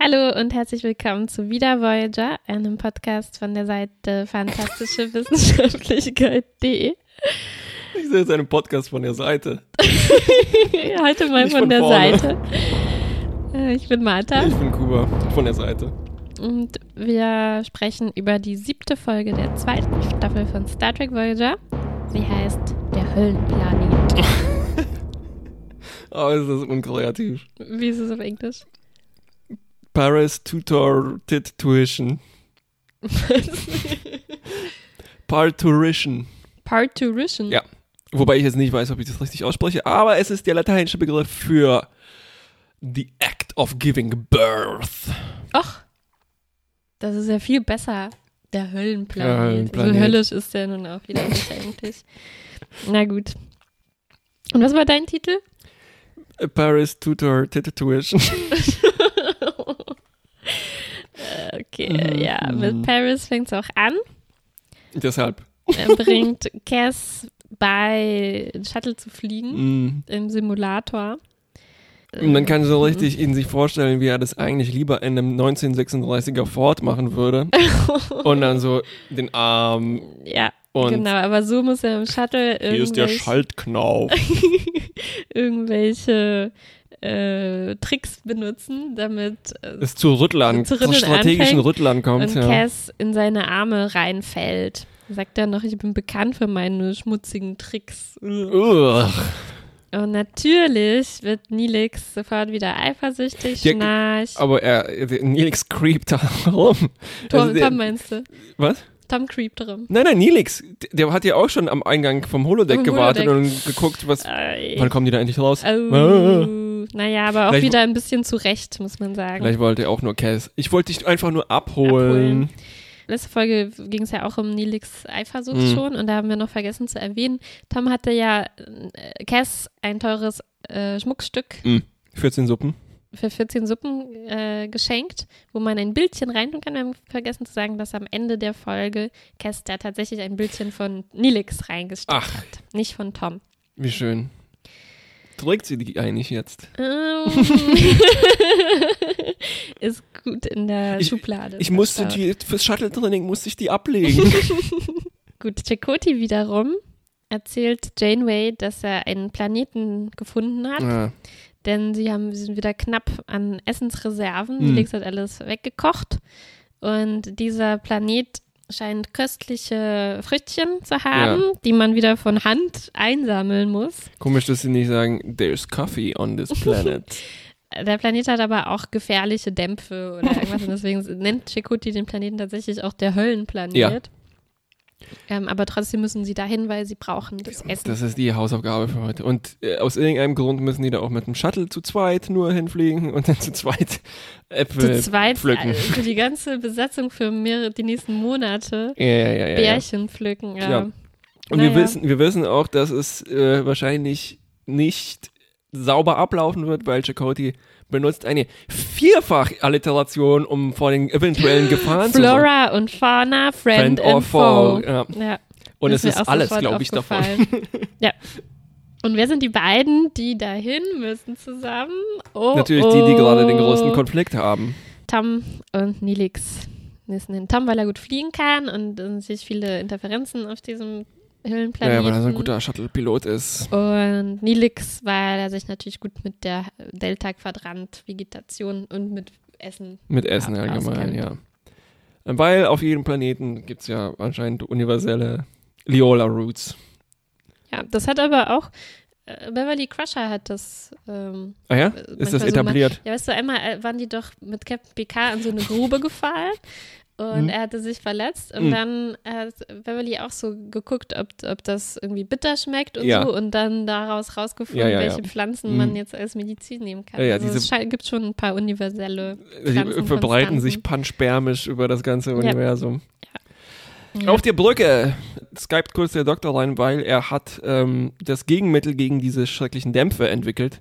Hallo und herzlich willkommen zu Wieder Voyager, einem Podcast von der Seite fantastischewissenschaftlichkeit.de. Ich sehe jetzt einen Podcast von der Seite. Heute mal Nicht von, von der vorne. Seite. Äh, Ich bin Martha Ich bin Kuba von der Seite. und wir sprechen über die siebte Folge der zweiten Staffel von Star Trek Voyager. Sie heißt Der Höllenplanet. Oh, ist das unkreativ. Wie ist es auf Englisch? Paris Tutor Tit Tuition. Parturition. Parturition. Ja. Wobei ich jetzt nicht weiß, ob ich das richtig ausspreche, aber es ist der lateinische Begriff für the act of giving birth. Ach, das ist ja viel besser. Der Höllenplanet. Der Höllenplanet. So höllisch ist der nun auch wieder nicht eigentlich. Na gut. Und was war dein Titel? Paris Tutor Tit Tuition. Äh, Okay, Mhm. ja, mit Paris fängt es auch an. Deshalb. Er bringt Cass bei, Shuttle zu fliegen Mm. im Simulator. Man kann Mhm. so richtig in sich vorstellen, wie er das eigentlich lieber in einem 1936er Ford machen würde. Und dann so den Arm Ja, und genau, aber so muss er im Shuttle hier ist der Schaltknauf. irgendwelche äh, Tricks benutzen, damit äh, Es zu Rüttlern, Zu zu, strategischen Rüttlern kommt. und Ja. Cass in seine Arme reinfällt. Sagt er noch, ich bin bekannt für meine schmutzigen Tricks. Ugh. Und natürlich wird Nilix sofort wieder eifersüchtig, Ja. Aber er, der Nilix creept da rum. Tom, Also der- Tom meinst du? was? Tom creept rum. Nein, nein, Nilix. Der, hat ja auch schon am Eingang vom Holodeck Vom gewartet Holodeck. und geguckt, was. Äh, Wann kommen die da endlich raus? oh, naja, aber auch wieder ein bisschen zurecht, muss man sagen. Vielleicht wollte er auch nur Cass. Ich wollte dich einfach nur abholen. Abholen. Letzte Folge ging es ja auch um Nilix Eifersucht Mhm. schon und da haben wir noch vergessen zu erwähnen, Tom hatte ja äh, Cass ein teures äh, Schmuckstück 14 Suppen. für 14 Suppen äh, geschenkt, wo man ein Bildchen reintun kann. Wir haben vergessen zu sagen, dass am Ende der Folge Cass da tatsächlich ein Bildchen von Nilix reingesteckt Ach. hat, nicht von Tom. Wie schön. Trägt sie die eigentlich jetzt? Ähm, Ist gut in der Ich- Schublade. Ich musste die, fürs Shuttle-Training musste ich die ablegen. Gut, Chakoti wiederum erzählt Janeway, dass er einen Planeten gefunden hat, ah, denn sie haben sie sind wieder knapp an Essensreserven. Hm. Felix hat alles weggekocht und dieser Planet scheint köstliche Früchtchen zu haben, die man wieder von Hand einsammeln muss. komisch, dass sie nicht sagen, there's coffee on this planet. Der Planet hat aber auch gefährliche Dämpfe oder irgendwas und deswegen nennt Chakoti den Planeten tatsächlich auch der Höllenplanet. Ja. Ähm, aber trotzdem müssen sie dahin, weil sie brauchen das Essen. Das ist die Hausaufgabe für heute. Und äh, aus irgendeinem Grund müssen die da auch mit dem Shuttle zu zweit nur hinfliegen und dann zu zweit Äpfel zu zweit pflücken. äh, für die ganze Besatzung für mehrere, die nächsten Monate Ja, ja, ja, ja, ja. Bärchen pflücken. Ja. Ja. Und Naja. wir, wissen, wir wissen auch, dass es äh, wahrscheinlich nicht sauber ablaufen wird, weil Chakotay benutzt eine Vierfach-Alliteration, um vor den eventuellen Gefahren zu sorgen. Flora und Fauna, Friend, Friend or foe. Ja. Ja, Und es ist alles, glaube ich, davon. ja. Und wer sind die beiden, die dahin müssen zusammen? Oh, Natürlich oh. die, die gerade den größten Konflikt haben. Tom und Nilix müssen hin. Tom, weil er gut fliegen kann und äh, sich viele Interferenzen auf diesem Höhlenplaneten. Naja, weil er so ein guter Shuttle-Pilot ist. Und Nilix, weil er sich natürlich gut mit der Delta-Quadrant, Vegetation und mit Essen. Mit Essen Ja, allgemein, auskennt. ja. Weil auf jedem Planeten gibt es ja anscheinend universelle Liola-Roots. Ja, das hat aber auch äh, Beverly Crusher hat das. Ähm, Ah ja? manchmal Ist das so etabliert? ja, weißt du, einmal äh, waren die doch mit Captain Picard in so eine Grube gefallen. Und Mhm. er hatte sich verletzt und Mhm. dann hat Beverly auch so geguckt, ob, ob das irgendwie bitter schmeckt und Ja. so und dann daraus rausgefunden, Ja, ja, welche Pflanzen Mhm. man jetzt als Medizin nehmen kann. Ja, also es gibt schon ein paar universelle Sie Pflanzen, verbreiten Konstanzen. sich panspermisch über das ganze Universum. Auf der Brücke skypt kurz der Doktor rein, weil er hat ähm, das Gegenmittel gegen diese schrecklichen Dämpfe entwickelt.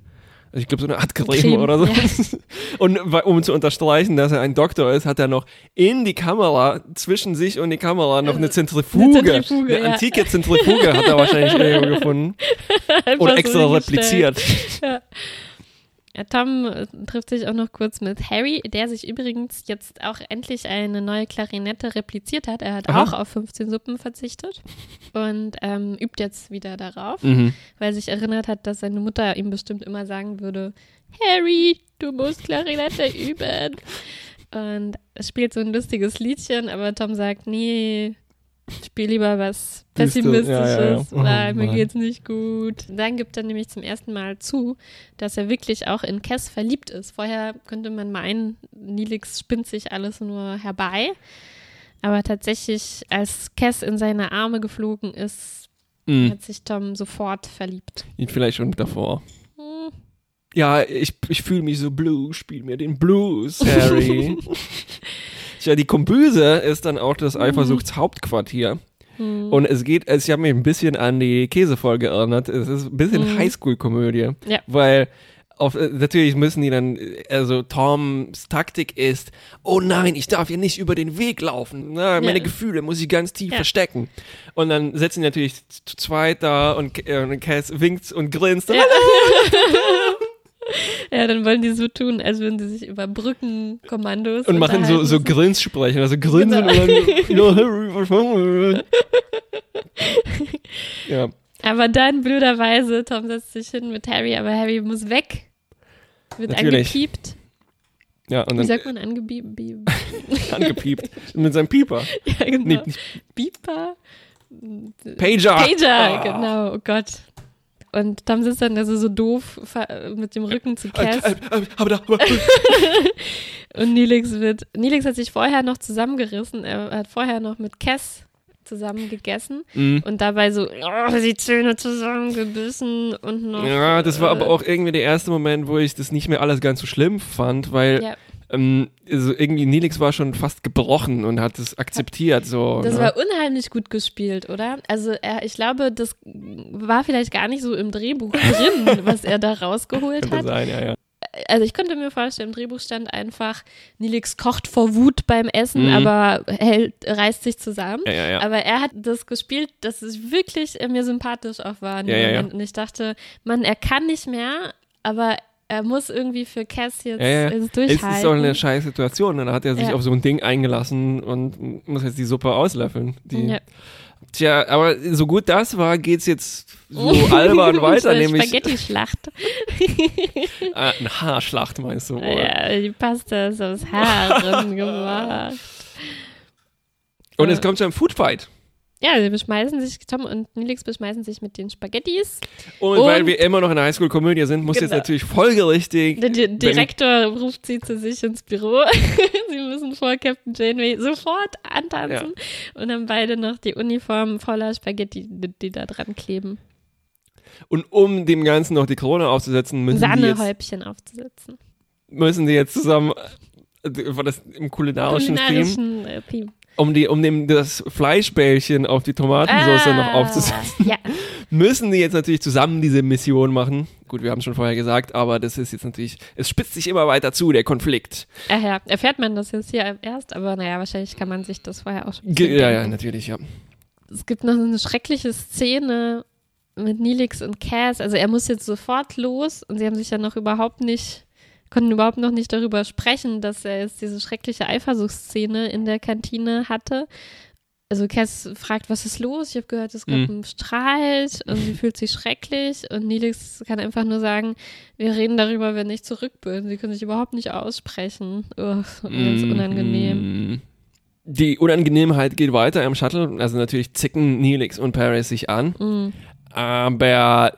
Ich glaube, so eine Art Creme, Creme, oder so. ja. Und um zu unterstreichen, dass er ein Doktor ist, hat er noch in die Kamera, zwischen sich und die Kamera, noch eine Zentrifuge. Eine Zentrifuge, eine ja. antike Zentrifuge hat er wahrscheinlich irgendwo gefunden. Und so extra hingestellt. repliziert. Ja. Tom äh, trifft sich auch noch kurz mit Harry, der sich übrigens jetzt auch endlich eine neue Klarinette repliziert hat. Er hat Aha. auch auf 15 Suppen verzichtet und ähm, übt jetzt wieder darauf, Mhm. weil er sich erinnert hat, dass seine Mutter ihm bestimmt immer sagen würde, Harry, du musst Klarinette üben. Und es spielt so ein lustiges Liedchen, aber Tom sagt, nee, spiel lieber was Pessimistisches, ja, ja, ja. Oh, weil mir Mann. geht's nicht gut. Dann gibt er nämlich zum ersten Mal zu, dass er wirklich auch in Cass verliebt ist. Vorher könnte man meinen, Nilix spinnt sich alles nur herbei. Aber tatsächlich, als Cass in seine Arme geflogen ist, Mhm. hat sich Tom sofort verliebt. Vielleicht schon davor. Hm. Ja, ich, ich fühle mich so blue, spiel mir den Blues, Harry. Tja, die Kombüse ist dann auch das Eifersuchtshauptquartier. Hm. Und es geht, ich habe mich ein bisschen an die Käsefolge erinnert. Es ist ein bisschen Mhm. Highschool-Komödie. Ja. Weil auf, natürlich müssen die dann, also Toms Taktik ist, oh nein, ich darf hier nicht über den Weg laufen. Na, meine Ja. Gefühle muss ich ganz tief Ja. verstecken. Und dann sitzen die natürlich zu zweit da und, äh, und Cass winkt und grinst. Ja. ja, dann wollen die so tun, als würden sie sich über Brückenkommandos Und machen so, so. Grinssprechen, also grinsen Genau. und dann, ja, Aber dann blöderweise, Tom setzt sich hin mit Harry, aber Harry muss weg. Wird Natürlich. angepiept. ja, und Wie dann sagt man angepiept? angepiept mit seinem Pieper. ja, genau. Nee, Beeper? Pager. Pager, Ah. genau, oh Gott. Und Tom sitzt dann also so doof mit dem Rücken zu Äh, Cass. äh, äh, aber da, aber, Und Nilix wird, Nilix hat sich vorher noch zusammengerissen. Er hat vorher noch mit Cass zusammen gegessen Mhm. und dabei so oh, die Zähne zusammengebissen und noch. Ja, das war äh, aber auch irgendwie der erste Moment, wo ich das nicht mehr alles ganz so schlimm fand, weil Ja, ähm, also irgendwie Nilix war schon fast gebrochen und hat es akzeptiert. So, das ne? war unheimlich gut gespielt, oder? Also er, ich glaube, das war vielleicht gar nicht so im Drehbuch drin, was er da rausgeholt hat. sein, ja, ja. Also ich könnte mir vorstellen, im Drehbuch stand einfach, Nilix kocht vor Wut beim Essen, Mhm. aber hält, reißt sich zusammen. Ja. Aber er hat das gespielt, dass es wirklich äh, mir sympathisch auch war. Und ich dachte, man, er kann nicht mehr, aber er muss irgendwie für Cass jetzt, Ja, ja. jetzt Es durchhalten. ist doch eine scheiß Situation. Dann hat er sich Ja. auf so ein Ding eingelassen und muss jetzt die Suppe auslöffeln. Die, Ja. Tja, aber so gut das war, geht's jetzt so albern weiter, So nämlich Spaghetti-Schlacht. äh, eine Haarschlacht, meinst du wohl? ja, die Pasta ist aus Haaren gemacht. Und Äh. es kommt zu einem Foodfight. Ja, sie beschmeißen sich, Tom und Nilix beschmeißen sich mit den Spaghettis. Und, Und- weil wir immer noch in der Highschool-Komödie sind, muss jetzt Genau. natürlich folgerichtig. Der Di Direktor ruft sie zu sich ins Büro. sie müssen vor Captain Janeway sofort antanzen und haben beide noch die Uniform voller Spaghetti, die, die da dran kleben. Und um dem Ganzen noch die Krone aufzusetzen, müssen jetzt, Sahnehäubchen aufzusetzen. müssen die jetzt zusammen, äh, war das im kulinarischen Theme, Kulinarischen äh, Theme. Um, die, um dem das Fleischbällchen auf die Tomatensauce noch Ah, aufzusetzen, Ja, müssen die jetzt natürlich zusammen diese Mission machen. Gut, wir haben es schon vorher gesagt, aber das ist jetzt natürlich, es spitzt sich immer weiter zu, der Konflikt. äh, ja, erfährt man das jetzt hier erst, aber naja, wahrscheinlich kann man sich das vorher auch schon Ge ja, ja, natürlich, ja. Es gibt noch eine schreckliche Szene mit Nilix und Cass. Also er muss jetzt sofort los und sie haben sich ja noch überhaupt nicht, konnten überhaupt noch nicht darüber sprechen, dass er jetzt diese schreckliche Eifersuchtsszene in der Kantine hatte. Also Cass fragt, was ist los? Ich habe gehört, es gab Mhm. einen Streit und sie fühlt sich schrecklich und Nilix kann einfach nur sagen, wir reden darüber, wenn ich zurück bin. Sie können sich überhaupt nicht aussprechen. Ugh, ganz unangenehm. Mm. Die Unangenehmheit geht weiter im Shuttle. Also natürlich zicken Neelix und Paris sich an. Mm. Aber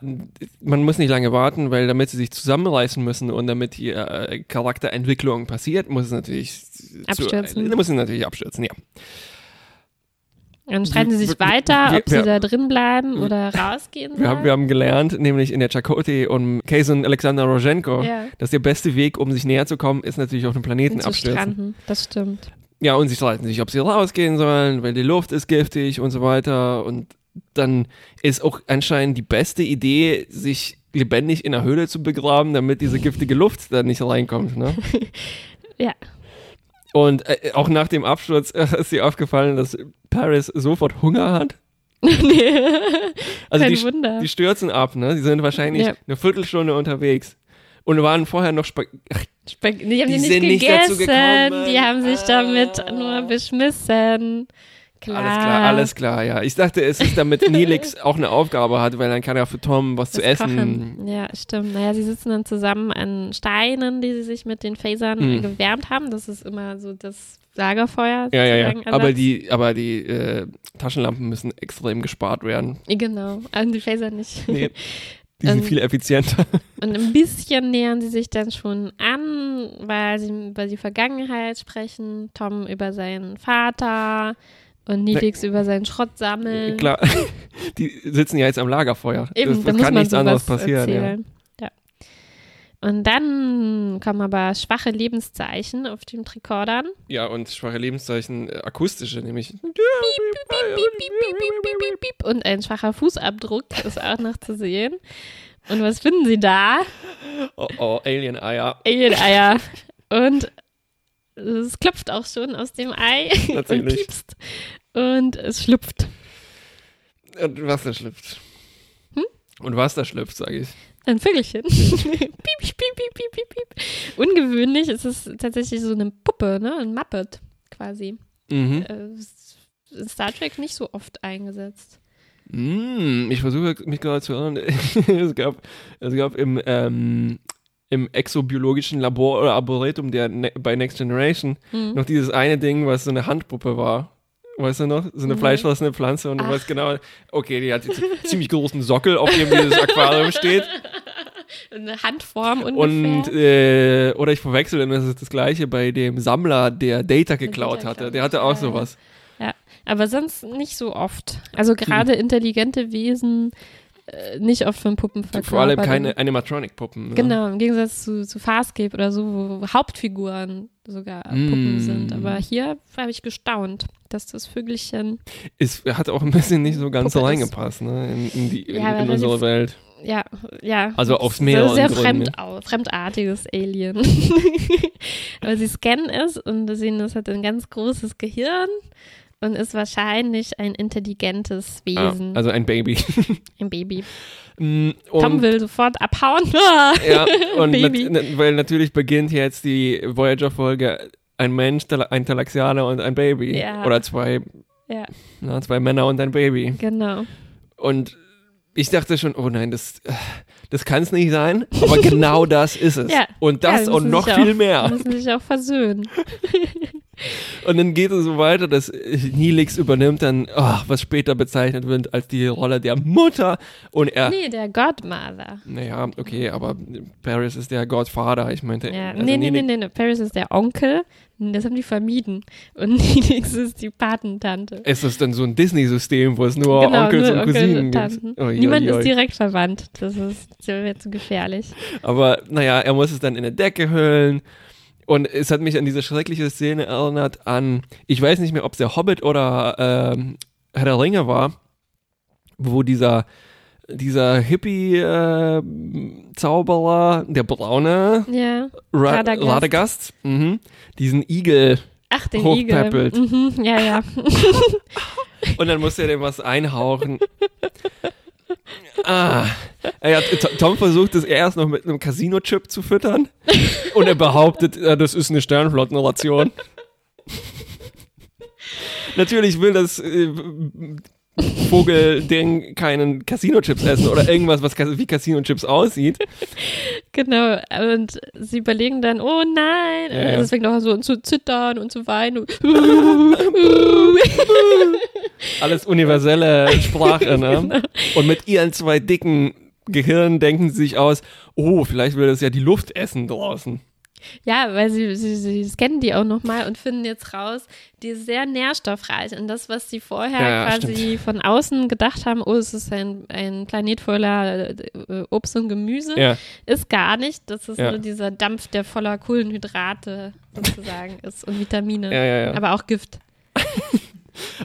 man muss nicht lange warten, weil damit sie sich zusammenreißen müssen und damit die äh, Charakterentwicklung passiert, muss es natürlich Abstürzen. Zu, muss es natürlich abstürzen, ja. Dann streiten sie sich weiter, wir- ob sie wir- da drin bleiben oder rausgehen Wir haben, sollen. wir haben gelernt, nämlich in der Chakotay und Case und Alexander Rozhenko, Ja. dass der beste Weg, um sich näher zu kommen, ist natürlich auf dem Planeten abstürzen. stranden, das stimmt. Ja, und sie streiten sich, ob sie rausgehen sollen, weil die Luft ist giftig und so weiter. Und dann ist auch anscheinend die beste Idee, sich lebendig in der Höhle zu begraben, damit diese giftige Luft da nicht reinkommt. Ne? Ja. Und äh, auch nach dem Absturz äh, ist dir aufgefallen, dass Paris sofort Hunger hat. nee. Also Kein die, Wunder. die stürzen ab, ne? Die sind wahrscheinlich Ja. eine Viertelstunde unterwegs. Und waren vorher noch Ach, Spag die haben Die nicht nicht dazu gegessen. gekommen. die haben sich damit Ah. nur beschmissen. Klar. Alles klar, alles klar, ja. Ich dachte, es ist damit Nilix auch eine Aufgabe hat, weil dann kann er für Tom was zu Das essen. Kochen. Ja, stimmt. Naja, sie sitzen dann zusammen an Steinen, die sie sich mit den Phasern Hm. gewärmt haben. Das ist immer so das Lagerfeuer. Ja, ja, ja. sozusagen, Aber Ersatz. die, aber die äh, Taschenlampen müssen extrem gespart werden. Genau, an die Phaser nicht. Nee, die sind Ähm, viel effizienter. Und ein bisschen nähern sie sich dann schon an, weil sie über die Vergangenheit sprechen. Tom über seinen Vater und Nilix über seinen Schrott sammeln. Klar, die sitzen ja jetzt am Lagerfeuer. Eben, das da das muss kann nichts anderes passieren. Ja. Ja. Und dann kommen aber schwache Lebenszeichen auf den Trikordern. ja, und schwache Lebenszeichen, äh, akustische, nämlich. Piep, piep, piep. Und ein schwacher Fußabdruck ist auch noch zu sehen. Und was finden sie da? Oh, oh Alien-Eier. Alien-Eier. Und es klopft auch schon aus dem Ei und Natürlich. piepst. Und es schlüpft. Und was da schlüpft. Hm? Und was da schlüpft, sage ich. Ein Vögelchen. piep, piep, piep, piep, piep, piep. Ungewöhnlich ist es tatsächlich so eine Puppe, ne? Ein Muppet quasi. Mhm. Äh, Star Trek nicht so oft eingesetzt. Mm, ich versuche mich gerade zu erinnern. es, gab, es gab im, ähm, im exobiologischen Labor oder Arboretum der ne bei Next Generation Hm. noch dieses eine Ding, was so eine Handpuppe war. Weißt du noch? So eine Mhm. fleischfressende Pflanze und du Ach. weißt genau, okay, die hat jetzt einen ziemlich großen Sockel, auf dem dieses Aquarium steht. Eine Handform ungefähr. Und, äh, oder ich verwechsel, und das ist das gleiche bei dem Sammler, der Data geklaut Data hatte. Der hatte hat, auch ja, ja. sowas. Aber sonst nicht so oft. Also gerade intelligente Wesen nicht oft von Puppen verkörpert. Vor allem keine Animatronic-Puppen. Ne? Genau, im Gegensatz zu, zu Farscape oder so, wo Hauptfiguren sogar Puppen Mm. sind. Aber hier habe ich gestaunt, dass das Vögelchen, Es hat auch ein bisschen nicht so ganz so Puppe reingepasst, ne? In, in, die, in, Ja, in unsere die- Welt. ja, ja. Also aufs so mehreren Sehr Gründen, fremd ne? au- fremdartiges Alien. Aber sie scannen es und sehen, es hat ein ganz großes Gehirn und ist wahrscheinlich ein intelligentes Ah, Wesen, also ein Baby. ein Baby. Mm, Tom und, will sofort abhauen. ja, und Baby. nat- weil natürlich beginnt jetzt die Voyager-Folge ein Mensch, ein Talaxianer und ein Baby. Ja. Oder zwei, ja, na, zwei Männer und ein Baby. genau. Und ich dachte schon, oh nein, das, das kann es nicht sein. Aber genau das ist es. Ja. Und Ja, das die und noch viel auch, mehr. Müssen sich auch versöhnen. Und dann geht es so weiter, dass Nilix übernimmt dann, oh, was später bezeichnet wird als die Rolle der Mutter. Und er, Nee, der Godmother. naja, okay, aber Paris ist der Godfather. Ich meinte, Ja. also nee, nee, nee, nee, nee. Paris ist der Onkel. Das haben die vermieden. Und Nilix ist die Patentante. Ist das dann so ein Disney-System, wo es nur genau, Onkels nur und Onkel Cousinen und gibt? Oi, Niemand oi, oi. ist direkt verwandt. Das ist zu gefährlich. Aber naja, er muss es dann in eine Decke hüllen. Und es hat mich an diese schreckliche Szene erinnert an, ich weiß nicht mehr, ob es der Hobbit oder ähm, Herr der Ringe war, wo dieser, dieser Hippie-Zauberer, der Braune, Ja. Ra Radagast. Radagast, mhm, diesen Igel, Ach, den Igel. Hochpäppelt. Mhm, ja, ja. und dann muss er dem was einhauchen. Ah, ja, Tom versucht es erst noch mit einem Casino-Chip zu füttern und er behauptet, äh, das ist eine Sternflottenration. Natürlich will das äh, Vogelding keinen Casino-Chips essen oder irgendwas, was wie Casino-Chips aussieht. Genau. Und sie überlegen dann, oh nein. Ja, ja. Es fängt auch so an zu zittern und zu weinen. Alles universelle Sprache, ne? Und mit ihren zwei dicken Gehirnen denken sie sich aus, oh, vielleicht will das ja die Luft essen draußen. Ja, weil sie, sie, sie scannen die auch nochmal und finden jetzt raus, die ist sehr nährstoffreich. Und das, was sie vorher Ja, quasi von außen gedacht haben, oh, es ist ein, ein Planet voller äh, Obst und Gemüse, Ja. ist gar nicht. Das ist Ja. nur dieser Dampf, der voller Kohlenhydrate sozusagen ist und Vitamine. Aber auch Gift.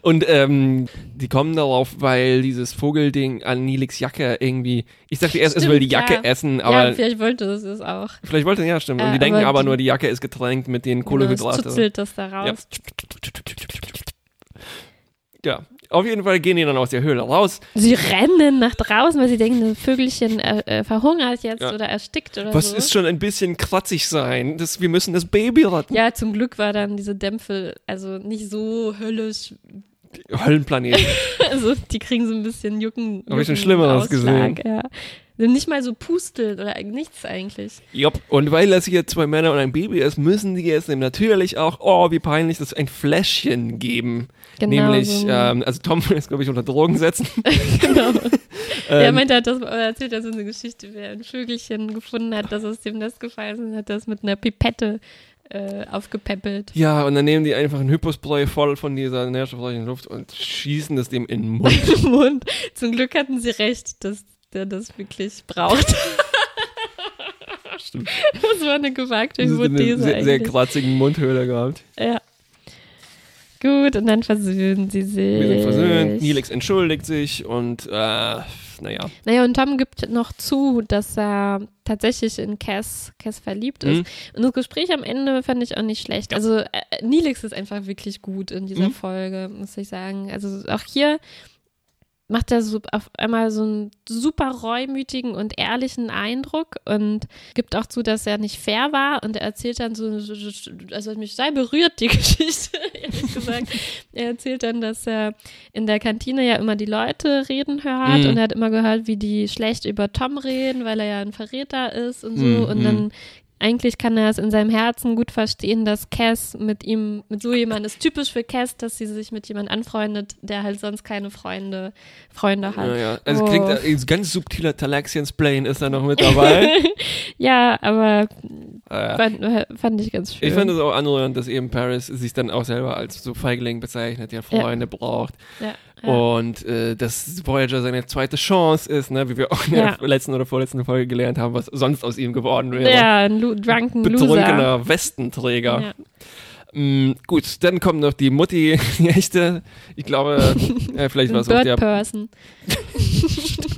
Und ähm, die kommen darauf, weil dieses Vogelding an Nilix Jacke irgendwie. Ich dachte erst, es Stimmt, will die Jacke ja. essen, ja, aber vielleicht wollte es es auch. vielleicht wollte ja stimmt. Und Äh, die denken aber aber die- nur, die Jacke ist getränkt mit den Genau, Kohlenhydraten. Es zuzelt das da raus. Ja. Auf jeden Fall gehen die dann aus der Höhle raus. Sie rennen nach draußen, weil sie denken, das Vögelchen äh, äh, verhungert jetzt Ja. oder erstickt oder Was so. ist schon ein bisschen kratzig sein? Das, wir müssen das Baby retten. ja, zum Glück war dann diese Dämpfe also nicht so höllisch. Höllenplanet. Also die kriegen so ein bisschen Jucken. Hab ich schon Schlimmeres gesehen. Ja. Nicht mal so pusteln oder nichts eigentlich. Jupp. Und weil das hier zwei Männer und ein Baby ist, müssen die es ihm natürlich auch, oh, wie peinlich, das ein Fläschchen geben. Genau. Nämlich, so ähm, also Tom will es, glaube ich, unter Drogen setzen. genau. er Ähm, meinte, er hat das, er erzählt er so eine Geschichte, wie er ein Vögelchen gefunden hat, das aus dem Nest gefallen ist und hat das mit einer Pipette äh, aufgepäppelt. ja, und dann nehmen die einfach ein Hypospray voll von dieser nährstoffreichen Luft und schießen das dem in den Mund. Mund. Zum Glück hatten sie recht, dass der das wirklich braucht. Stimmt. Das war eine gewagte ist eine Hypothese sehr, sehr eigentlich. kratzigen Mundhöhle gehabt. ja. Gut, und dann versöhnen sie sich. Wir sind versöhnt, Nilix entschuldigt sich und, äh, naja. Naja, und Tom gibt noch zu, dass er tatsächlich in Cass, Cass verliebt ist. Mhm. Und das Gespräch am Ende fand ich auch nicht schlecht. Also äh, Nilix ist einfach wirklich gut in dieser Mhm. Folge, muss ich sagen. Also auch hier macht er so auf einmal so einen super reumütigen und ehrlichen Eindruck und gibt auch zu, dass er nicht fair war und er erzählt dann so, also hat mich sehr berührt, die Geschichte, ehrlich gesagt. Er erzählt dann, dass er in der Kantine ja immer die Leute reden hört Mhm. und er hat immer gehört, wie die schlecht über Tom reden, weil er ja ein Verräter ist und so Mhm, und dann eigentlich kann er es in seinem Herzen gut verstehen, dass Cass mit ihm, mit so jemand ist typisch für Cass, dass sie sich mit jemand anfreundet, der halt sonst keine Freunde, Freunde hat. Ja, ja. Also Oh. klingt ganz subtiler Talaxians-Plane ist da noch mit dabei. ja, aber äh, fand, fand ich ganz schön. ich fand es auch anrührend, dass eben Paris sich dann auch selber als so Feigling bezeichnet, der Freunde braucht. ja, ja. Und äh, dass Voyager seine zweite Chance ist, ne, wie wir auch in der Ja. letzten oder vorletzten Folge gelernt haben, was sonst aus ihm geworden wäre. ja, ein Lu drunken Loser. Betrunkener Westenträger. Ja. Mm, gut, dann kommt noch die Mutti, die echte. Ich glaube, äh, vielleicht war es auch der. Person.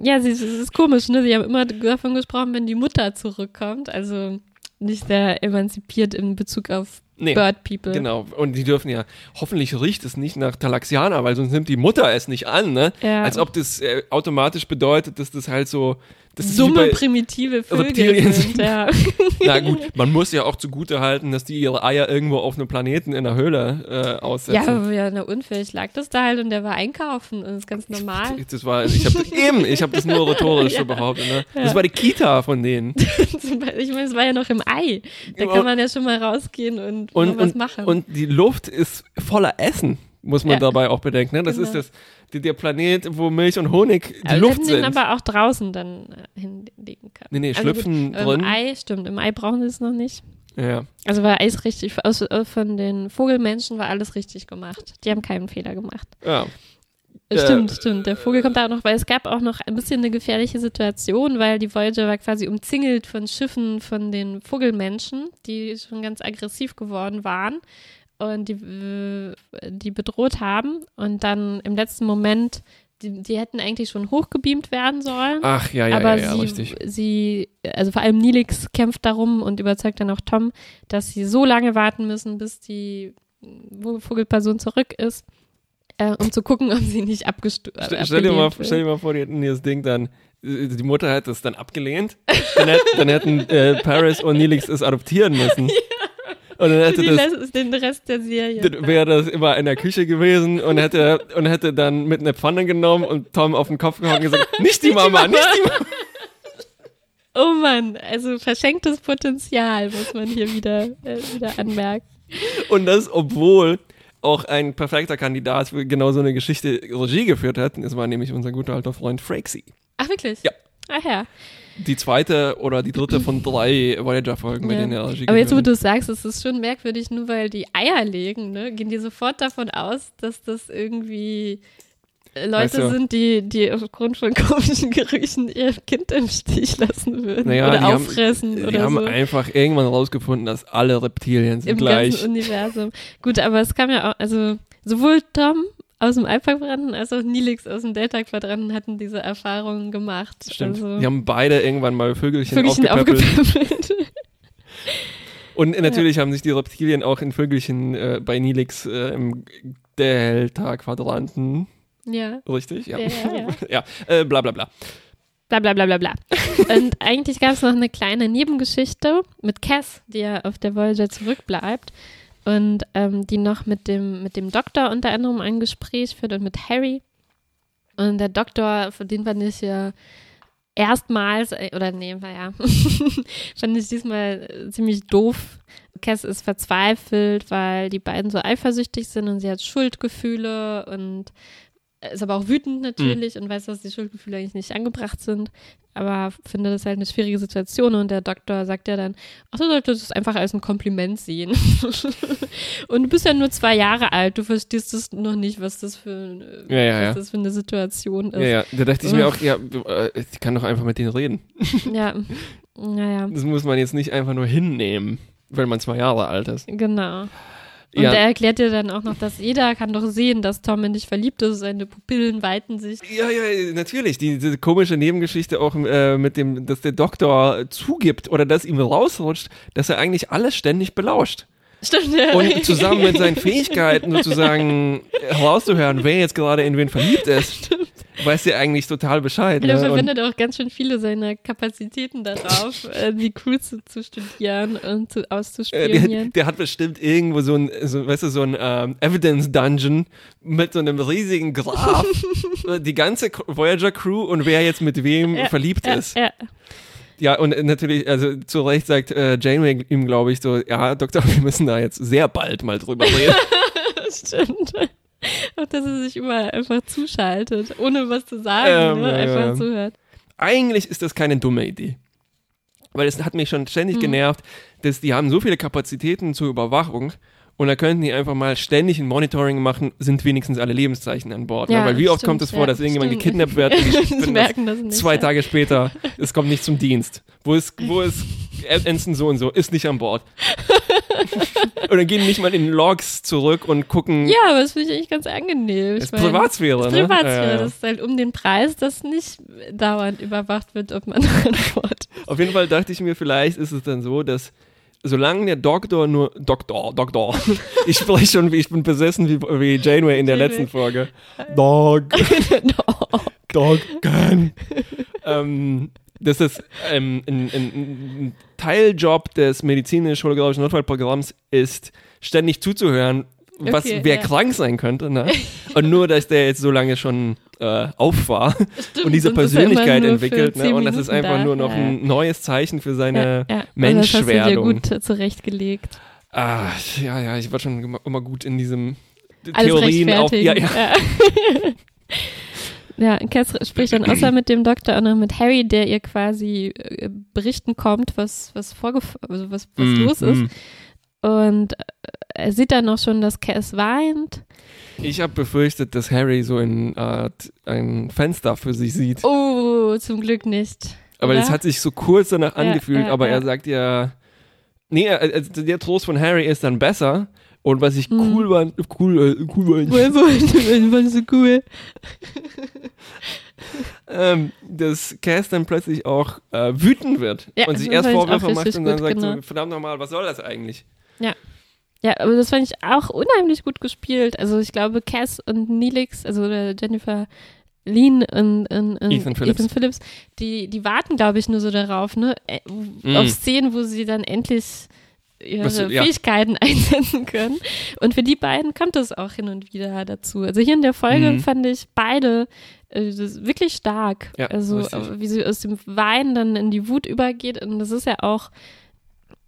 ja, sie, es ist komisch, ne? Sie haben immer davon gesprochen, wenn die Mutter zurückkommt. Also nicht sehr emanzipiert in Bezug auf Nee, Bird People. genau. Und die dürfen ja, hoffentlich riecht es nicht nach Talaxianer, weil sonst nimmt die Mutter es nicht an, ne? Ja. Als ob das äh, automatisch bedeutet, dass das halt so. Das ist wie Summe primitive Vögel Reptilien sind, ja. Na gut, man muss ja auch zugute halten, dass die ihre Eier irgendwo auf einem Planeten in der Höhle äh, aussetzen. Ja, aber ja, na unfähig lag das da halt und der war einkaufen und das ist ganz normal. Das war, ich habe eben, ich habe das nur rhetorisch Ja. so behauptet. Ne? Ja. Das war die Kita von denen. Ich meine, es war ja noch im Ei. Da Ja. kann man ja schon mal rausgehen und, Und, was machen. und die Luft ist voller Essen, muss man Ja. dabei auch bedenken. Ne? Das Genau. ist das, die, der Planet, wo Milch und Honig die aber wir Luft sind. den aber auch draußen dann äh, hinlegen können. nee, nee, Also schlüpfen gut, drin. Im Ei, stimmt, im Ei brauchen sie es noch nicht. Ja. Also war Eis richtig, aus, äh, von den Vogelmenschen war alles richtig gemacht. Die haben keinen Fehler gemacht. ja. Äh, Äh, Stimmt, stimmt. Der Vogel kommt da auch noch, weil es gab auch noch ein bisschen eine gefährliche Situation, weil die Voyager war quasi umzingelt von Schiffen von den Vogelmenschen, die schon ganz aggressiv geworden waren und die, äh, die bedroht haben. Und dann im letzten Moment, die, die hätten eigentlich schon hochgebeamt werden sollen. Ach, ja, ja, aber ja, ja, sie, richtig. sie, also vor allem Nilix kämpft darum und überzeugt dann auch Tom, dass sie so lange warten müssen, bis die Vogelperson zurück ist, äh, um zu gucken, ob sie nicht abgestu äh, Stell, stell, dir mal, stell dir mal vor, die hätten das Ding dann, äh, die Mutter hätte es dann abgelehnt, dann, hätt, dann hätten äh, Paris und Nilix es adoptieren müssen. Und dann hätte das, den Rest der Serie. dann wäre das immer in der Küche gewesen und hätte, und hätte dann mit einer Pfanne genommen und Tom auf den Kopf gehauen und gesagt, nicht die Mama, nicht die Mama. Oh Mann, also verschenktes Potenzial, muss man hier wieder, äh, wieder anmerken. Und das, obwohl auch ein perfekter Kandidat für genau so eine Geschichte Regie geführt hat. Das war nämlich unser guter alter Freund Frakesy. Ach, wirklich? Ja. Ach ja. Die zweite oder die dritte von drei Voyager-Folgen, bei Ja. denen er Regie Aber jetzt, wo du es sagst, es ist schon merkwürdig, nur weil die Eier legen, ne, gehen die sofort davon aus, dass das irgendwie äh, Leute Weißt du- sind, die, die aufgrund von komischen Gerüchen ihr Kind im Stich lassen würden Naja, oder die haben- auffressen Die oder haben so. einfach irgendwann rausgefunden, dass alle Reptilien sind Im gleich. ganzen Universum. Gut, aber es kam ja auch, also sowohl Tom aus dem Alpha-Quadranten als auch Nilix aus dem Delta-Quadranten hatten diese Erfahrungen gemacht. Stimmt. Also, die haben beide irgendwann mal Vögelchen, Vögelchen aufgepäppelt. aufgepäppelt. Und natürlich haben sich die Reptilien auch in Vögelchen äh, bei Nilix äh, im Delta-Quadranten. Ja. Richtig? Ja. Ja, ja, ja. ja äh, bla bla bla. Bla bla bla bla bla. Und eigentlich gab es noch eine kleine Nebengeschichte mit Cass, die ja auf der Voyager zurückbleibt. Und ähm, die noch mit dem, mit dem Doktor unter anderem ein Gespräch führt und mit Harry. Und der Doktor, für den fand ich ja erstmals, äh, oder nee, war ja, fand ich diesmal ziemlich doof. Cass ist verzweifelt, weil die beiden so eifersüchtig sind und sie hat Schuldgefühle und ist aber auch wütend natürlich und weiß, dass die Schuldgefühle eigentlich nicht angebracht sind, aber finde das halt eine schwierige Situation und der Doktor sagt ja dann, ach, du solltest es einfach als ein Kompliment sehen. und du bist ja nur zwei Jahre alt, du verstehst es noch nicht, was das für, Ja, ja, was ja. das für eine Situation ist. Ja, ja. Da dachte ich mir auch, ja, äh, ich kann doch einfach mit denen reden. Ja, naja, Das muss man jetzt nicht einfach nur hinnehmen, weil man zwei Jahre alt ist. genau. Und Ja. er erklärt dir dann auch noch, dass jeder kann doch sehen, dass Tom in dich verliebt ist, seine Pupillen weiten sich. Ja, ja, natürlich. Die, diese komische Nebengeschichte auch äh, mit dem, dass der Doktor zugibt oder dass ihm rausrutscht, dass er eigentlich alles ständig belauscht. Stimmt, ja. Und zusammen mit seinen Fähigkeiten sozusagen herauszuhören, wer jetzt gerade in wen verliebt ist, weiß er eigentlich total Bescheid. Er Ne? Und, verwendet auch ganz schön viele seiner Kapazitäten darauf, äh, die Crew zu, zu studieren und zu, äh, der, auszuspionieren. der hat bestimmt irgendwo so ein, so, weißt du, so ein ähm, Evidence-Dungeon mit so einem riesigen Graph, die ganze Voyager-Crew und wer jetzt mit wem Ja, verliebt ja, ist. ja. Ja, und äh, natürlich, also zu Recht sagt äh, Janeway ihm, glaube ich, so, ja, Doktor, wir müssen da jetzt sehr bald mal drüber reden. Stimmt. Auch, dass er sich immer einfach zuschaltet, ohne was zu sagen, Ähm, ne? einfach ja. zuhört. Eigentlich ist das keine dumme Idee. Weil es hat mich schon ständig Mhm. genervt, dass die haben so viele Kapazitäten zur Überwachung und da könnten die einfach mal ständig ein Monitoring machen, sind wenigstens alle Lebenszeichen an Bord. Ja, ne? Weil wie oft stimmt, kommt es vor, ja, dass irgendjemand stimmt. gekidnappt wird und die merken das nicht. zwei. Tage später, es kommt nicht zum Dienst. Wo ist, wo ist Ensign so und so, ist nicht an Bord. Und dann gehen nicht mal in Logs zurück und gucken, Ja, aber das finde ich eigentlich ganz angenehm. Ich ist mein, Privatsphäre, das ne? ist Privatsphäre. Ja, ja. Das ist halt um den Preis, dass nicht dauernd überwacht wird, ob man antwortet. Auf jeden Fall dachte ich mir, vielleicht ist es dann so, dass solange der Doktor nur Doktor, Doktor, ich spreche schon wie ich bin besessen wie, wie Janeway in der Janeway. letzten Folge. Dog, Dog, Gang. ähm, dass das ähm, ein, ein, ein Teiljob des medizinisch-holographischen Notfallprogramms ist, ständig zuzuhören, was Okay, wer ja. krank sein könnte. Ne? Und nur, dass der jetzt so lange schon äh, auf war und diese ist er Persönlichkeit entwickelt. Ne? Und das ist Minuten einfach da. nur noch Ja, ein neues Zeichen für seine ja, ja. Menschwerdung. Und das hast du dir gut zurechtgelegt. Ah, ja, ja, ich war schon immer, gut in diesem Alles Theorien auf. Ja, ja. Ja. Ja, Cass spricht dann außer mit dem Doktor auch noch mit Harry, der ihr quasi äh, berichten kommt, was, was, vorgef also was, was Mm, los ist. mm. Und äh, er sieht dann auch schon, dass Cass weint. Ich habe befürchtet, dass Harry so ein, Art, ein Fenster für sich sieht. Oh, zum Glück nicht. aber oder? es hat sich so kurz danach Ja, angefühlt, ja, aber ja. er sagt ja. Nee, also der Trost von Harry ist dann besser. Und was ich Mhm. cool war, cool, äh, cool war, wohl, so cool. ähm, dass Cass dann plötzlich auch äh, wütend wird Ja, und sich erst Vorwürfe macht und dann gut, sagt genau. so, verdammt nochmal, was soll das eigentlich? Ja, aber das fand ich auch unheimlich gut gespielt. Also ich glaube, Cass und Neelix, also Jennifer Lean und, und, und Ethan Phillips. Phillips, die, die warten, glaube ich, nur so darauf, ne? Äh, Mm. Auf Szenen, wo sie dann endlich ihre du- ja. Fähigkeiten einsetzen können. Und für die beiden kommt es auch hin und wieder dazu. Also hier in der Folge Mhm. fand ich beide äh, wirklich stark. Ja, also richtig. äh, wie sie aus dem Wein dann in die Wut übergeht. Und das ist ja auch,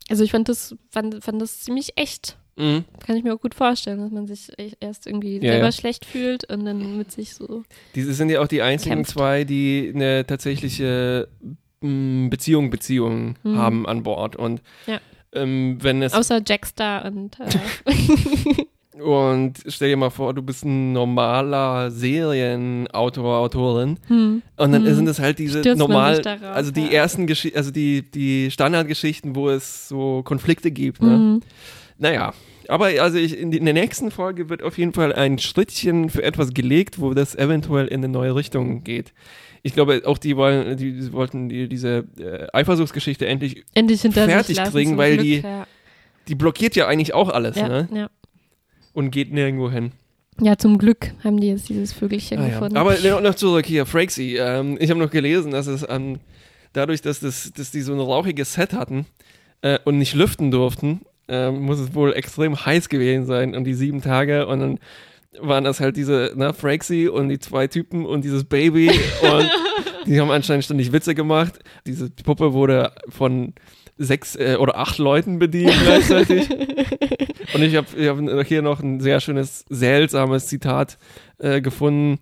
also ich fand das, fand, fand das ziemlich echt. Mhm. Kann ich mir auch gut vorstellen, dass man sich e- erst irgendwie Ja, selber ja. schlecht fühlt und dann mit sich so. Diese sind ja auch die einzigen Kämpft. zwei, die eine tatsächliche mh, Beziehung, Beziehung Mhm. haben an Bord. Und Ja. Ähm, wenn es Außer Jackstar und äh, und stell dir mal vor, du bist ein normaler Serienautor, Autorin hm. und dann Mhm. sind es halt diese Stürzt man normal, sich darauf, also die ja. ersten Geschichten, also die die Standardgeschichten, wo es so Konflikte gibt. Ne? Mhm. Naja, aber also ich, in, die, in der nächsten Folge wird auf jeden Fall ein Schrittchen für etwas gelegt, wo das eventuell in eine neue Richtung geht. Ich glaube, auch die wollen, die, wollten die, diese äh, Eifersuchtsgeschichte endlich endlich hinter fertig sich lassen, kriegen, weil Glück, die- Ja. Die blockiert ja eigentlich auch alles, Ja, ne? ja. Und geht nirgendwo hin. ja, zum Glück haben die jetzt dieses Vögelchen Ah, gefunden. Aber noch zurück hier, Frakesy. Ähm, ich habe noch gelesen, dass es ähm, dadurch, dass, das, dass die so ein rauchiges Set hatten äh, und nicht lüften durften, äh, muss es wohl extrem heiß gewesen sein und die sieben Tage und dann waren das halt diese, ne, Frakesy und die zwei Typen und dieses Baby und die haben anscheinend ständig Witze gemacht. Diese Puppe wurde von sechs äh, oder acht Leuten bedient gleichzeitig. Und ich habe hab hier noch ein sehr schönes, seltsames Zitat äh, gefunden.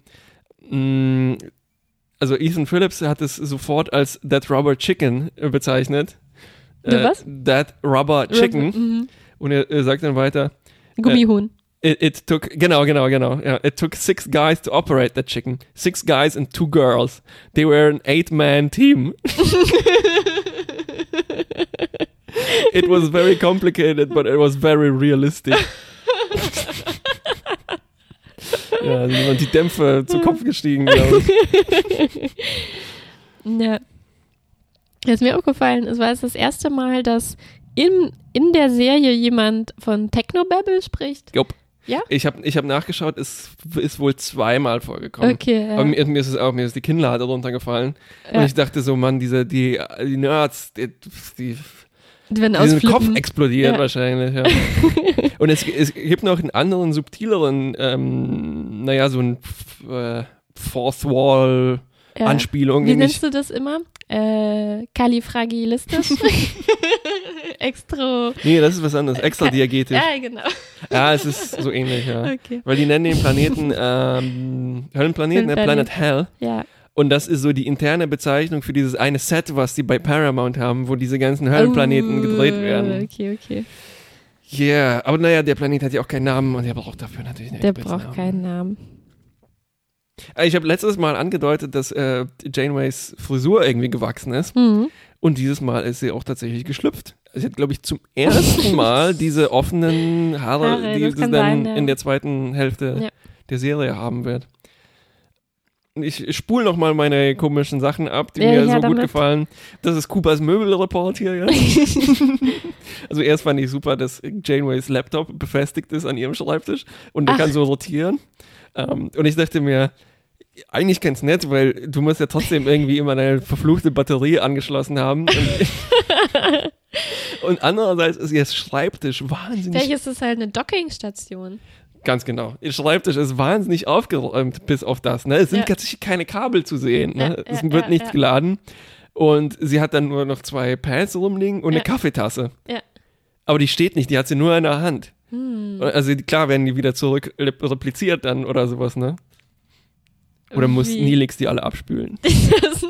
Mm, Also Ethan Phillips hat es sofort als That Rubber Chicken äh, bezeichnet. The was? That Rubber Chicken. Mhm. Und er, er sagt dann weiter, Gummihuhn. It, it took, genau, genau, genau. Ja, it took six guys to operate that chicken. Six guys and two girls. They were an eight-man team. it was very complicated, but it was very realistic. ja, sind die Dämpfe zu Kopf gestiegen, glaube ich. Ja. Was mir aufgefallen ist, war es das erste Mal, dass in, in der Serie jemand von Technobabble spricht. Jupp. Ja? Ich habe ich hab nachgeschaut, es ist wohl zweimal vorgekommen. Okay. Aber Ja. mir, mir ist es auch, mir ist die Kinnlade runtergefallen. Und Ja. ich dachte so, Mann, diese, die, die Nerds, die, die werden Diesen Kopf explodiert Ja. wahrscheinlich, ja. Und es, es gibt noch einen anderen, subtileren, ähm, naja, so ein äh, Fourth Wall Ja. Anspielung. Wie nennst du das immer? Äh, kalifragilistisch? Extro. nee, das ist was anderes, extradiagetisch. Ja, genau. Ja, es ist so ähnlich, ja. Okay. Weil die nennen den Planeten ähm, Höllenplaneten, Höllenplanet. Planet Hell. Ja. Und das ist so die interne Bezeichnung für dieses eine Set, was die bei Paramount haben, wo diese ganzen Höllenplaneten Oh, gedreht werden. Okay, okay. Yeah, aber naja, der Planet hat ja auch keinen Namen und der braucht dafür natürlich einen Der braucht keinen Namen. Äh, Ich habe letztes Mal angedeutet, dass äh, Janeways Frisur irgendwie gewachsen ist. Mhm. Und dieses Mal ist sie auch tatsächlich geschlüpft. Sie hat, glaube ich, zum ersten Mal diese offenen Haare, Haare, die sie dann sein, ja. in der zweiten Hälfte Ja. der Serie haben wird. Ich spule noch mal meine komischen Sachen ab, die Ja, mir so gut damit. gefallen. Das ist Coopers Möbelreport hier. Ja? also erst fand ich super, dass Janeways Laptop befestigt ist an ihrem Schreibtisch und der Ach. kann so rotieren. Ähm, und ich dachte mir, eigentlich ganz nett, weil du musst ja trotzdem irgendwie immer deine verfluchte Batterie angeschlossen haben. Und, und andererseits ist ihr Schreibtisch wahnsinnig Vielleicht ist es halt eine Dockingstation. Ganz genau. Ihr Schreibtisch ist wahnsinnig aufgeräumt, bis auf das. Ne? Es sind Ja. tatsächlich keine Kabel zu sehen. Ne? Ja, es ja, wird nichts geladen. Und sie hat dann nur noch zwei Pads rumliegen und eine Kaffeetasse. Ja. Aber die steht nicht, die hat sie nur in der Hand. Hm. Also klar werden die wieder zurück rep- repliziert dann oder sowas, ne? Oder muss Wie? Nilix die alle abspülen? Das ist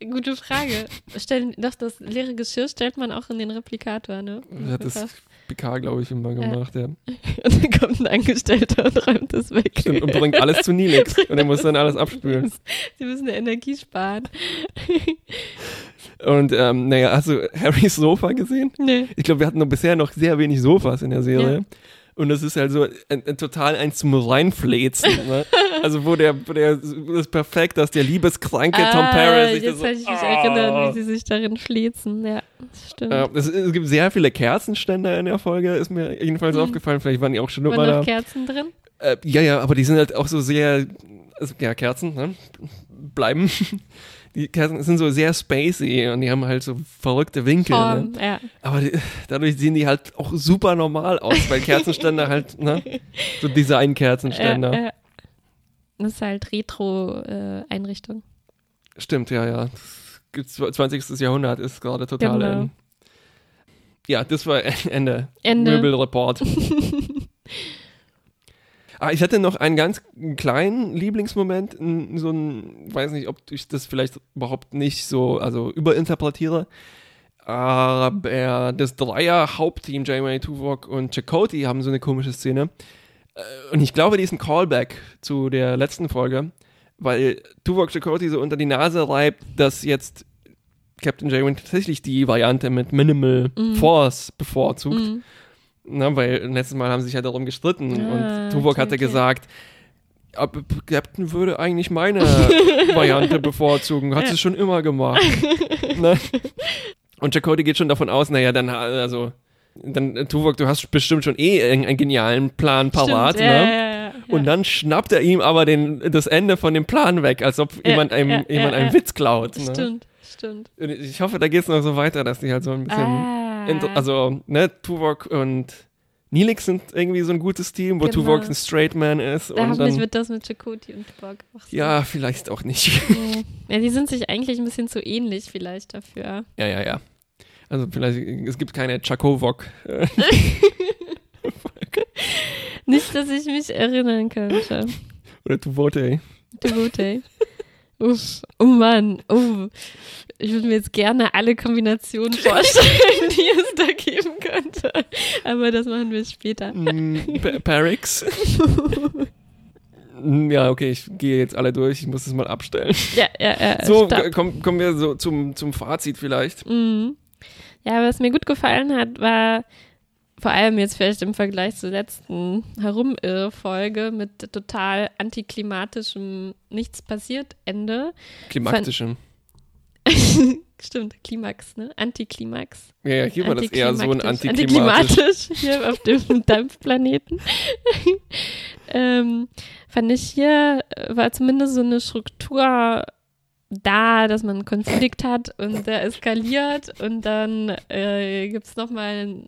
eine gute Frage. Stellen, doch, das leere Geschirr stellt man auch in den Replikator, ne? Das hat das PK, glaube ich, immer gemacht, ja. Und dann kommt ein Angestellter und räumt das weg. Stimmt, und bringt alles zu Nilix. Und er muss dann alles abspülen. Sie müssen ja Energie sparen. Und ähm, naja, hast du Harrys Sofa gesehen? Nee. Ich glaube, wir hatten noch bisher noch sehr wenig Sofas in der Serie. Und das ist halt so ein, ein total eins zum Reinfläzen. Ne? Also wo der, wo der das ist perfekt, dass der liebeskranke Tom Paris sich Ah, jetzt kann so, ich mich Ah. erinnern, wie sie sich darin flezen. Ja, das stimmt. Ja, es, es gibt sehr viele Kerzenständer in der Folge, ist mir jedenfalls Mhm. aufgefallen. Vielleicht waren die auch schon immer Waren da. noch Kerzen drin? Äh, ja, ja, aber die sind halt auch so sehr, also, ja, Kerzen, ne? Bleiben. Die Kerzen sind so sehr spacey und die haben halt so verrückte Winkel. Ne? Form, ja. Aber die, dadurch sehen die halt auch super normal aus, weil Kerzenständer halt, ne? So Design-Kerzenständer. Äh, äh, das ist halt Retro-Einrichtung. Stimmt, ja, ja. Das 20. Jahrhundert ist gerade total Genau. in. Ja, das war Ende. Ende. Möbelreport. ah, ich hatte noch einen ganz kleinen Lieblingsmoment, so ein, weiß nicht, ob ich das vielleicht überhaupt nicht so, also überinterpretiere. Aber das Dreier-Hauptteam, Janeway, Tuvok und Chakotay haben so eine komische Szene. Äh, Und ich glaube, die ist ein Callback zu der letzten Folge, weil Tuvok Chakotay so unter die Nase reibt, dass jetzt Captain Janeway tatsächlich die Variante mit Minimal Mhm. Force bevorzugt. Mhm. Na, weil letztes Mal haben sie sich ja darum gestritten Ah, und Tuvok okay, hatte okay. gesagt, "Aber Captain würde eigentlich meine Variante bevorzugen, hat sie schon immer gemacht. ne? Und Chakotay geht schon davon aus, naja, dann, also, Dann, Tuvok, du hast bestimmt schon eh einen genialen Plan parat, Stimmt, ne? ja, ja, ja. Und dann schnappt er ihm aber den, das Ende von dem Plan weg, als ob jemand einem, jemand einen. Witz klaut. Ne? Stimmt, stimmt. Und Ich hoffe, da geht es noch so weiter, dass die halt so ein bisschen. Ah. Inter- Also, ne, Tuvok und Nilix sind irgendwie so ein gutes Team, wo Genau. Tuvok ein Straight Man ist. da und dann, wird das mit Chakoti und Borg auch so. ja, vielleicht auch nicht. Nee. Ja, die sind sich eigentlich ein bisschen zu ähnlich vielleicht dafür. ja, ja, ja. Also, vielleicht, es gibt keine Chakovok. Nicht, dass ich mich erinnern könnte. oder Tuvote. Devote. Uff. Oh Mann. Oh. Ich würde mir jetzt gerne alle Kombinationen vorstellen, die es da geben könnte. Aber das machen wir später. Mm, Parix. Mm, ja, okay, ich gehe jetzt alle durch. Ich muss das mal abstellen. Ja, ja, ja. So, komm, kommen wir so zum, zum Fazit vielleicht. Mhm. Ja, was mir gut gefallen hat, war vor allem jetzt vielleicht im Vergleich zur letzten Herumirr-Folge mit total antiklimatischem Nichts passiert Ende. Klimaktischen. Stimmt, Klimax, ne? Antiklimax. Ja, ja, hier war das eher so ein Antiklimatisch. antiklimatisch. Hier auf dem Dampfplaneten. ähm, fand ich hier äh, war zumindest so eine Struktur da, dass man einen Konflikt hat und der eskaliert und dann äh, gibt es nochmal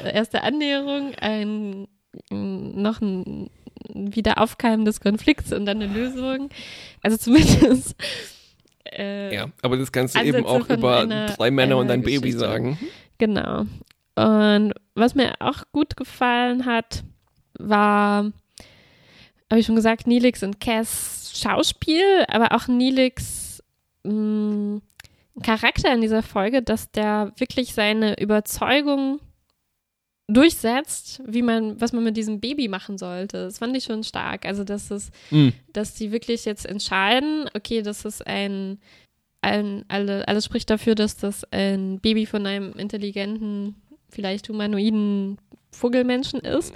eine erste Annäherung, ein, noch ein Wiederaufkeimen des Konflikts und dann eine Lösung. Also zumindest äh, Ja, aber das kannst du Ansätze eben auch über drei Männer und ein Baby Geschichte. sagen. Genau. Und was mir auch gut gefallen hat, war, habe ich schon gesagt, Neelix und Cass Schauspiel, aber auch Neelix mh, Charakter in dieser Folge, dass der wirklich seine Überzeugung durchsetzt, wie man, was man mit diesem Baby machen sollte. Das fand ich schon stark. Also, dass es Mhm. dass die wirklich jetzt entscheiden, okay, das ist ein, ein alle, alles spricht dafür, dass das ein Baby von einem intelligenten, vielleicht humanoiden Vogelmenschen ist.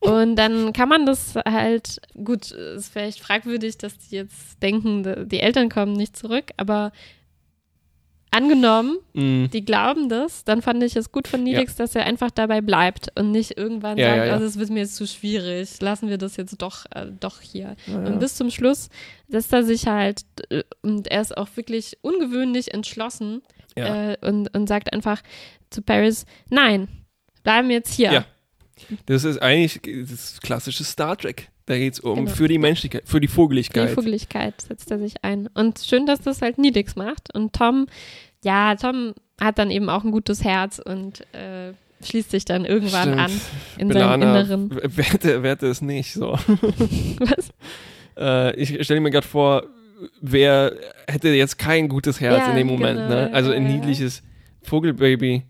Und dann kann man das halt, gut, ist vielleicht fragwürdig, dass die jetzt denken, die Eltern kommen nicht zurück, aber angenommen, Mhm. die glauben das, dann fand ich es gut von Nilix, dass er einfach dabei bleibt und nicht irgendwann Ja, sagt, ja, ja. also es wird mir jetzt zu schwierig, lassen wir das jetzt doch, äh, doch hier. Ja, Und ja. bis zum Schluss lässt er sich halt, äh, und er ist auch wirklich ungewöhnlich entschlossen Ja. äh, und, und sagt einfach zu Paris, nein, bleiben jetzt hier. Ja. Das ist eigentlich das klassische Star Trek. Da geht es um Genau. für die Menschlichkeit, für die Für Vogeligkeit. die Vogeligkeit setzt er sich ein. Und schön, dass das halt Nilix macht. Und Tom, ja, Tom hat dann eben auch ein gutes Herz und äh, schließt sich dann irgendwann Stimmt. an in Belana seinem Inneren. werte, werte es nicht so. Was? Äh, ich stelle mir gerade vor, wer hätte jetzt kein gutes Herz Ja, in dem Moment, genau, ne? Also ein niedliches Vogelbaby.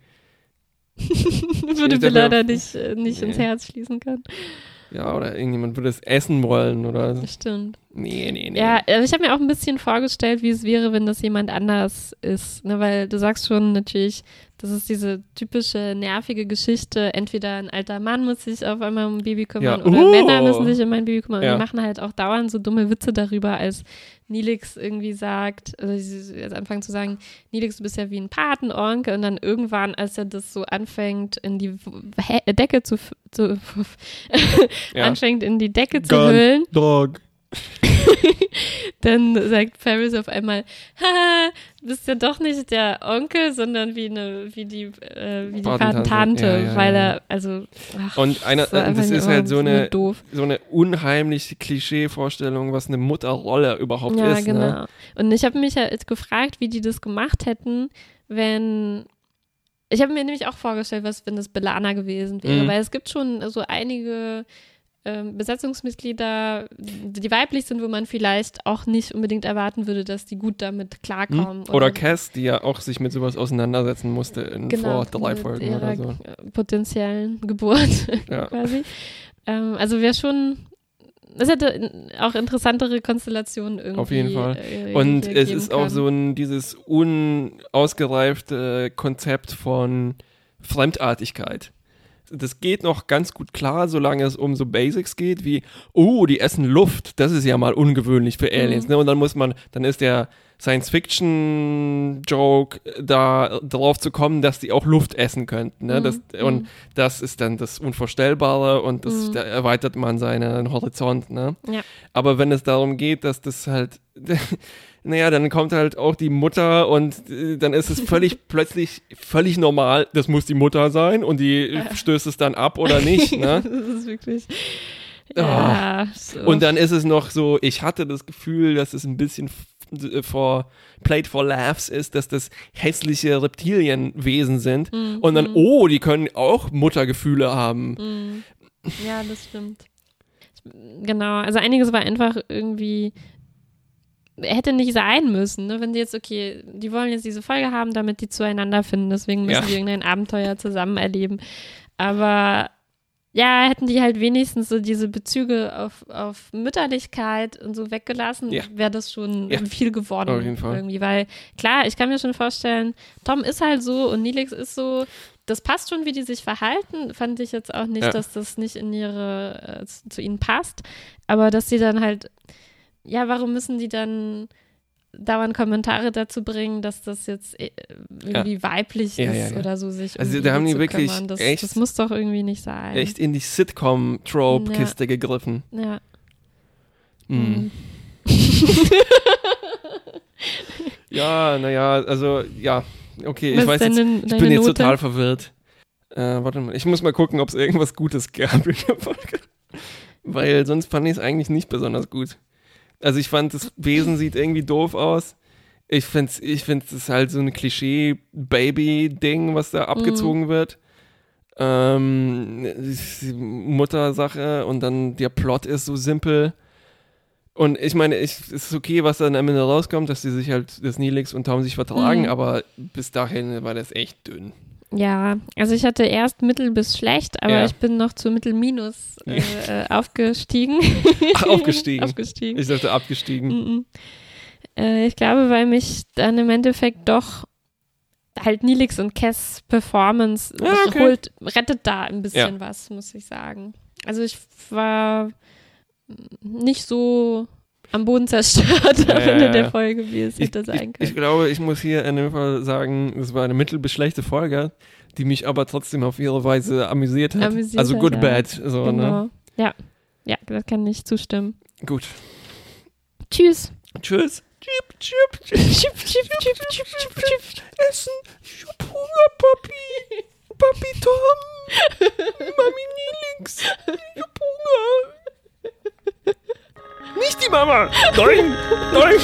Würde da nicht, äh, nicht ins Nee. Herz schließen können. Ja, oder irgendjemand würde es essen wollen oder. Stimmt. Nee, nee, nee. Ja, also ich habe mir auch ein bisschen vorgestellt, wie es wäre, wenn das jemand anders ist. Ne? Weil du sagst schon natürlich, das ist diese typische nervige Geschichte. Entweder ein alter Mann muss sich auf einmal um ein Baby kümmern Ja. oder Uh. Männer müssen sich um ein Baby kümmern. Und Ja. die machen halt auch dauernd so dumme Witze darüber, als Nilix irgendwie sagt, also sie jetzt anfangen zu sagen, Nilix, du bist ja wie ein Patenonkel. Und dann irgendwann, als er das so anfängt, in die Decke zu, zu Ja. anfängt, in die Decke zu Gun. hüllen, Dog. dann sagt Paris auf einmal, haha, du bist ja doch nicht der Onkel, sondern wie eine, wie die, äh, wie die Patentante. Ja, ja, weil ja. er, also, ach, Und einer, einfach das ist halt so eine, doof. so eine unheimliche Klischee-Vorstellung, was eine Mutterrolle überhaupt Ja, ist. genau. Ne? Und ich habe mich halt gefragt, wie die das gemacht hätten, wenn ich habe mir nämlich auch vorgestellt, was wenn das Belana gewesen wäre, Mhm. weil es gibt schon so einige ähm, Besatzungsmitglieder, die weiblich sind, wo man vielleicht auch nicht unbedingt erwarten würde, dass die gut damit klarkommen. Hm? Oder Cass, die ja auch sich mit sowas auseinandersetzen musste in genau, vor drei Folgen oder so. potenziellen Geburt Ja. quasi. Ähm, also wäre schon, es hätte auch interessantere Konstellationen irgendwie. Auf jeden Fall. Äh, Und es ist auch können. so ein dieses unausgereifte Konzept von Fremdartigkeit. Das geht noch ganz gut klar, solange es um so Basics geht, wie, oh, die essen Luft. Das ist ja mal ungewöhnlich für Aliens. Mhm. Ne? Und dann muss man, dann ist der Science-Fiction-Joke da drauf zu kommen, dass die auch Luft essen könnten. Ne? Mhm. Das, und Mhm. das ist dann das Unvorstellbare und das, Mhm. da erweitert man seinen Horizont. Ne? Ja. Aber wenn es darum geht, dass das halt, naja, dann kommt halt auch die Mutter und äh, dann ist es völlig plötzlich völlig normal, das muss die Mutter sein und die stößt es dann ab oder nicht. Ne? das ist wirklich. Oh. Ja, so. Und dann ist es noch so, ich hatte das Gefühl, dass es ein bisschen f- äh, for played for laughs ist, dass das hässliche Reptilienwesen sind. Mhm. Und dann, oh, die können auch Muttergefühle haben. Mhm. Ja, das stimmt. Genau, also einiges war einfach irgendwie hätte nicht sein müssen, ne? wenn die jetzt, okay, die wollen jetzt diese Folge haben, damit die zueinander finden, deswegen müssen Ja. die irgendein Abenteuer zusammen erleben. Aber ja, hätten die halt wenigstens so diese Bezüge auf, auf Mütterlichkeit und so weggelassen, Ja. wäre das schon Ja. viel geworden. Auf jeden Fall. Irgendwie, weil klar, ich kann mir schon vorstellen, Tom ist halt so und Nilix ist so. Das passt schon, wie die sich verhalten. Fand ich jetzt auch nicht, dass das nicht in ihre, äh, zu ihnen passt. Aber dass sie dann halt, ja, warum müssen die dann dauernd Kommentare dazu bringen, dass das jetzt äh, irgendwie weiblich Ja, ist ja, ja. oder so sich Also da haben die wirklich. Das, echt- das muss doch irgendwie nicht sein. Echt in die Sitcom-Trope-Kiste gegriffen. Ja. Mhm. Ja, naja, also, ja, okay, ich Was weiß ist jetzt, deine, ich bin jetzt Note? total verwirrt. Äh, warte mal, ich muss mal gucken, ob es irgendwas Gutes gab in der Folge. Weil sonst fand ich es eigentlich nicht besonders gut. Also ich fand, das Wesen sieht irgendwie doof aus. Ich finde es ich find's, ist halt so ein Klischee-Baby-Ding, was da abgezogen wird. Ähm, Muttersache und dann der Plot ist so simpel. Und ich meine, ich, es ist okay, was dann am Ende rauskommt, dass die sich halt, dass Nilix und Tom sich vertragen, Mhm. aber bis dahin war das echt dünn. Ja, also ich hatte erst mittel bis schlecht, aber Ja. ich bin noch zu mittel minus äh, äh, aufgestiegen. Ach, aufgestiegen. aufgestiegen. Ich dachte abgestiegen. Mhm. Äh, ich glaube, weil mich dann im Endeffekt doch halt Nilix und Cass Performance Ah, okay. holt, rettet da ein bisschen was, muss ich sagen. Also ich war nicht so am Boden zerstört am Ende der Folge, wie es Ich, hätte sein ich, können. ich glaube, ich muss hier in dem Fall sagen, es war eine mittel bis schlechte Folge, die mich aber trotzdem auf ihre Weise amüsiert hat. Amüsiert also good ja. bad. So, ne? genau. Ja. Ja, das kann ich zustimmen. Gut. Tschüss. Tschüss. Chip, chip, chip, Chip, chip, chip, chip, chip, chip. Essen. Ich hab Hunger, Papi. Papi Tom. Mami Nilix. Ich hab Hunger. Nicht die Mama. Nein. Nein.